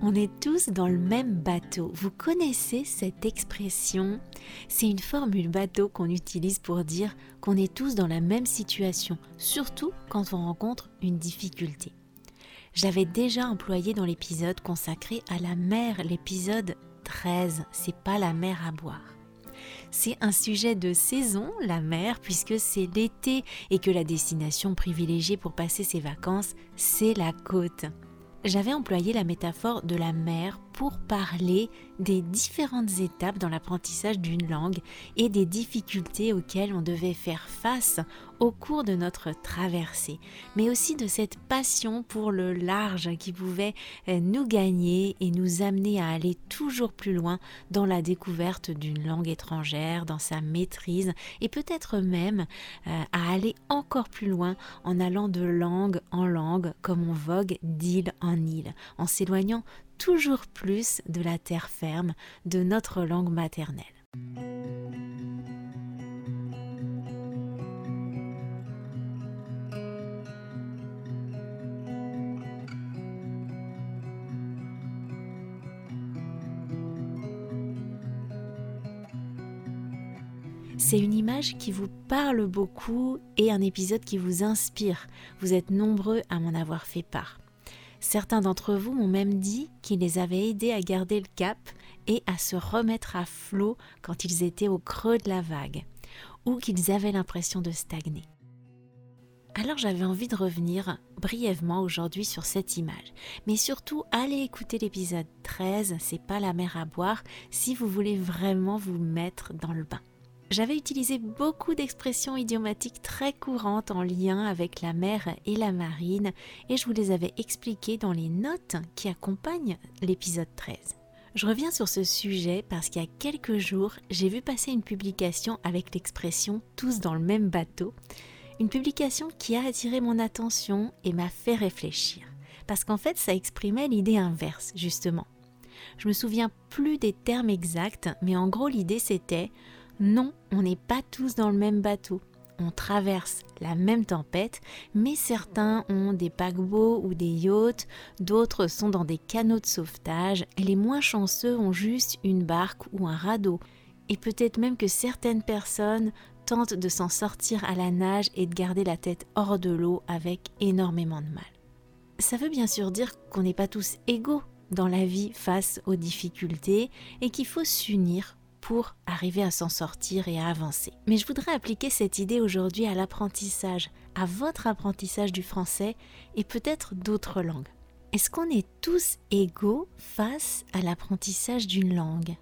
On est tous dans le même bateau. Vous connaissez cette expression? C'est une formule bateau qu'on utilise pour dire qu'on est tous dans la même situation, surtout quand on rencontre une difficulté. J'avais déjà employé dans l'épisode consacré à la mer, l'épisode 13, c'est pas la mer à boire. C'est un sujet de saison, la mer, puisque c'est l'été et que la destination privilégiée pour passer ses vacances, c'est la côte j'avais employé la métaphore de la mer pour parler des différentes étapes dans l'apprentissage d'une langue et des difficultés auxquelles on devait faire face au cours de notre traversée, mais aussi de cette passion pour le large qui pouvait euh, nous gagner et nous amener à aller toujours plus loin dans la découverte d'une langue étrangère, dans sa maîtrise et peut-être même euh, à aller encore plus loin en allant de langue en langue comme on vogue d'île en île, en s'éloignant toujours plus de la terre ferme, de notre langue maternelle. C'est une image qui vous parle beaucoup et un épisode qui vous inspire. Vous êtes nombreux à m'en avoir fait part. Certains d'entre vous m'ont même dit qu'il les avait aidés à garder le cap et à se remettre à flot quand ils étaient au creux de la vague, ou qu'ils avaient l'impression de stagner. Alors j'avais envie de revenir brièvement aujourd'hui sur cette image, mais surtout allez écouter l'épisode 13, c'est pas la mer à boire, si vous voulez vraiment vous mettre dans le bain. J'avais utilisé beaucoup d'expressions idiomatiques très courantes en lien avec la mer et la marine et je vous les avais expliquées dans les notes qui accompagnent l'épisode 13. Je reviens sur ce sujet parce qu'il y a quelques jours, j'ai vu passer une publication avec l'expression tous dans le même bateau, une publication qui a attiré mon attention et m'a fait réfléchir parce qu'en fait ça exprimait l'idée inverse justement. Je me souviens plus des termes exacts, mais en gros l'idée c'était non, on n'est pas tous dans le même bateau. On traverse la même tempête, mais certains ont des paquebots ou des yachts, d'autres sont dans des canots de sauvetage, et les moins chanceux ont juste une barque ou un radeau. Et peut-être même que certaines personnes tentent de s'en sortir à la nage et de garder la tête hors de l'eau avec énormément de mal. Ça veut bien sûr dire qu'on n'est pas tous égaux dans la vie face aux difficultés et qu'il faut s'unir pour arriver à s'en sortir et à avancer. Mais je voudrais appliquer cette idée aujourd'hui à l'apprentissage, à votre apprentissage du français et peut-être d'autres langues. Est-ce qu'on est tous égaux face à l'apprentissage d'une langue?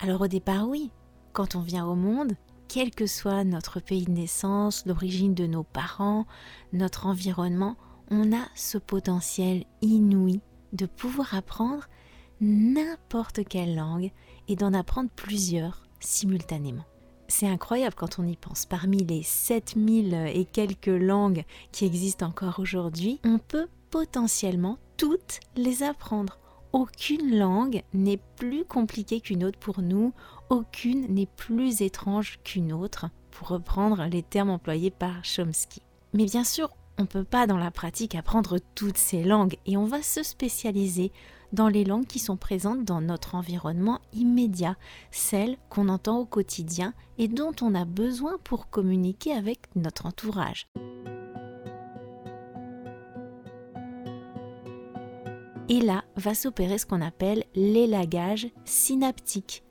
Alors au départ oui, quand on vient au monde, quel que soit notre pays de naissance, l'origine de nos parents, notre environnement, on a ce potentiel inouï de pouvoir apprendre n'importe quelle langue et d'en apprendre plusieurs simultanément. C'est incroyable quand on y pense. Parmi les 7000 et quelques langues qui existent encore aujourd'hui, on peut potentiellement toutes les apprendre. Aucune langue n'est plus compliquée qu'une autre pour nous, aucune n'est plus étrange qu'une autre, pour reprendre les termes employés par Chomsky. Mais bien sûr, on ne peut pas dans la pratique apprendre toutes ces langues et on va se spécialiser dans les langues qui sont présentes dans notre environnement immédiat, celles qu'on entend au quotidien et dont on a besoin pour communiquer avec notre entourage. Et là va s'opérer ce qu'on appelle l'élagage synaptique.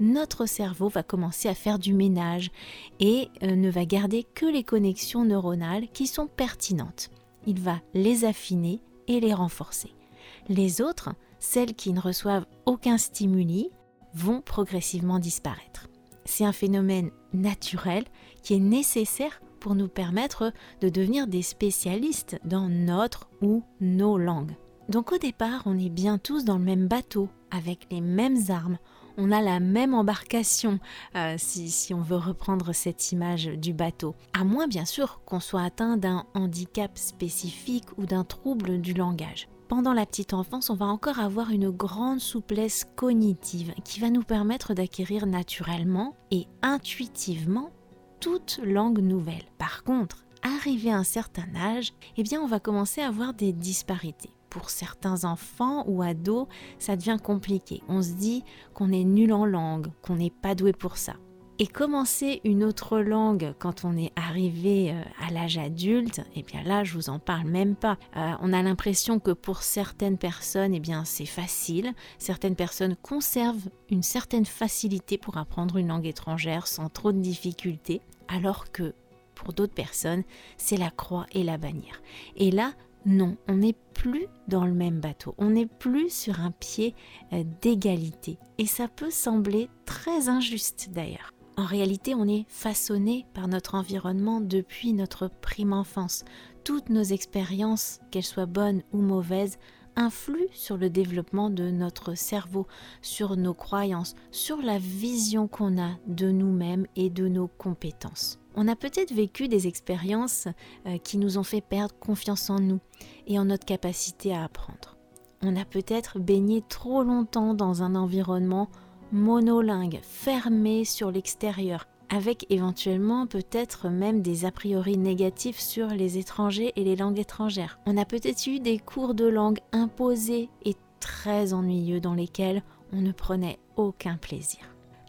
Notre cerveau va commencer à faire du ménage et euh, ne va garder que les connexions neuronales qui sont pertinentes. Il va les affiner et les renforcer. Les autres, celles qui ne reçoivent aucun stimuli, vont progressivement disparaître. C'est un phénomène naturel qui est nécessaire pour nous permettre de devenir des spécialistes dans notre ou nos langues. Donc au départ, on est bien tous dans le même bateau, avec les mêmes armes, on a la même embarcation, euh, si, si, on veut reprendre cette image du bateau. À moins bien sûr qu'on soit atteint d'un handicap spécifique ou d'un trouble du langage. Pendant la petite enfance, on va encore avoir une grande souplesse cognitive qui va nous permettre d'acquérir naturellement et intuitivement toute langue nouvelle. Par contre, arrivé à un certain âge, eh bien on va commencer à avoir des disparités pour certains enfants ou ados, ça devient compliqué. On se dit qu'on est nul en langue, qu'on n'est pas doué pour ça. Et commencer une autre langue quand on est arrivé euh, à l'âge adulte, eh bien là, je vous en parle même pas. Euh, on a l'impression que pour certaines personnes, eh bien c'est facile. Certaines personnes conservent une certaine facilité pour apprendre une langue étrangère sans trop de difficultés, alors que pour d'autres personnes, c'est la croix et la bannière. Et là, non, on n'est plus dans le même bateau, on n'est plus sur un pied euh, d'égalité. Et ça peut sembler très injuste d'ailleurs. En réalité, on est façonné par notre environnement depuis notre prime enfance. Toutes nos expériences, qu'elles soient bonnes ou mauvaises, influent sur le développement de notre cerveau, sur nos croyances, sur la vision qu'on a de nous-mêmes et de nos compétences. On a peut-être vécu des expériences euh, qui nous ont fait perdre confiance en nous et en notre capacité à apprendre. On a peut-être baigné trop longtemps dans un environnement monolingue, fermé sur l'extérieur, avec éventuellement peut-être même des a priori négatifs sur les étrangers et les langues étrangères. On a peut-être eu des cours de langue imposés et très ennuyeux dans lesquels on ne prenait aucun plaisir.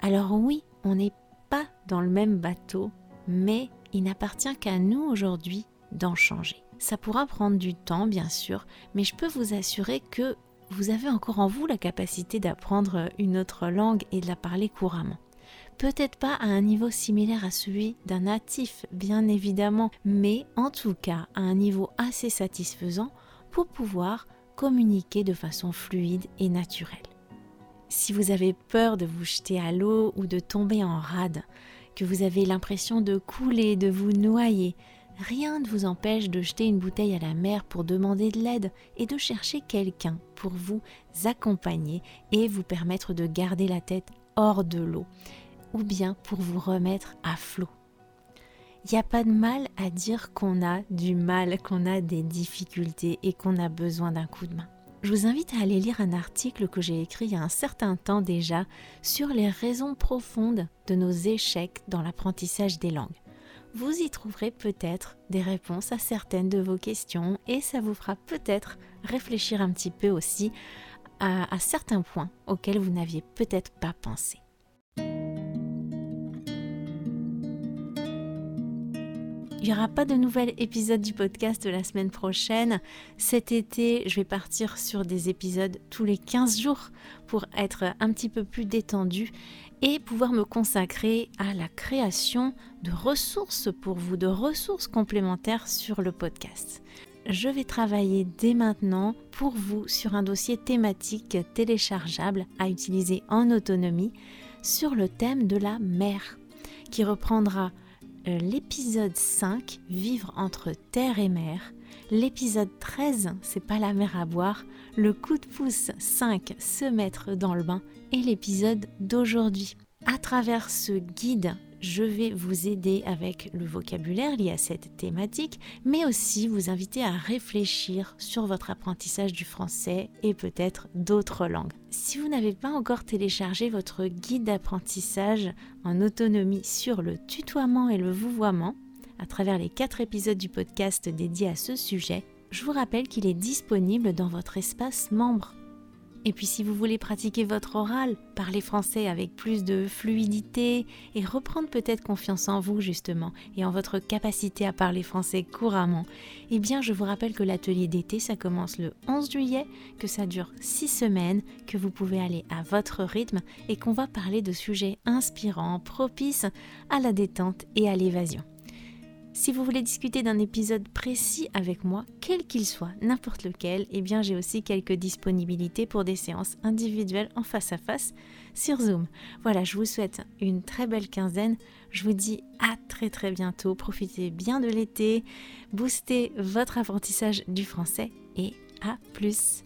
Alors oui, on n'est pas dans le même bateau mais il n'appartient qu'à nous aujourd'hui d'en changer. Ça pourra prendre du temps, bien sûr, mais je peux vous assurer que vous avez encore en vous la capacité d'apprendre une autre langue et de la parler couramment. Peut-être pas à un niveau similaire à celui d'un natif, bien évidemment, mais en tout cas à un niveau assez satisfaisant pour pouvoir communiquer de façon fluide et naturelle. Si vous avez peur de vous jeter à l'eau ou de tomber en rade, que vous avez l'impression de couler, de vous noyer, rien ne vous empêche de jeter une bouteille à la mer pour demander de l'aide et de chercher quelqu'un pour vous accompagner et vous permettre de garder la tête hors de l'eau, ou bien pour vous remettre à flot. Il n'y a pas de mal à dire qu'on a du mal, qu'on a des difficultés et qu'on a besoin d'un coup de main je vous invite à aller lire un article que j'ai écrit il y a un certain temps déjà sur les raisons profondes de nos échecs dans l'apprentissage des langues. Vous y trouverez peut-être des réponses à certaines de vos questions et ça vous fera peut-être réfléchir un petit peu aussi à, certains points auxquels vous n'aviez peut-être pas pensé. Il n'y aura pas de nouvel épisode du podcast la semaine prochaine. Cet été, je vais partir sur des épisodes tous les 15 jours pour être un petit peu plus détendu et pouvoir me consacrer à la création de ressources pour vous, de ressources complémentaires sur le podcast. Je vais travailler dès maintenant pour vous sur un dossier thématique téléchargeable à utiliser en autonomie sur le thème de la mer qui reprendra l'épisode 5, Vivre entre terre et mer, l'épisode 13, C'est pas la mer à boire, le coup de pouce 5, Se mettre dans le bain, et l'épisode d'aujourd'hui. À travers ce guide, je vais vous aider avec le vocabulaire lié à cette thématique, mais aussi vous inviter à réfléchir sur votre apprentissage du français et peut-être d'autres langues. Si vous n'avez pas encore téléchargé votre guide d'apprentissage en autonomie sur le tutoiement et le vouvoiement, à travers les quatre épisodes du podcast dédiés à ce sujet, je vous rappelle qu'il est disponible dans votre espace membre Et puis si vous voulez pratiquer votre oral, parler français avec plus de fluidité et reprendre peut-être confiance en vous justement et en votre capacité à parler français couramment, eh bien je vous rappelle que l'atelier d'été ça commence le 11 juillet, que ça dure 6 semaines, que vous pouvez aller à votre rythme et qu'on va parler de sujets inspirants, propices à la détente et à l'évasion. Si vous voulez discuter d'un épisode précis avec moi, quel qu'il soit, n'importe lequel, eh bien j'ai aussi quelques disponibilités pour des séances individuelles en face à face sur Zoom. Voilà, je vous souhaite une très belle quinzaine. Je vous dis à très très bientôt. Profitez bien de l'été, boostez votre apprentissage du français et à plus.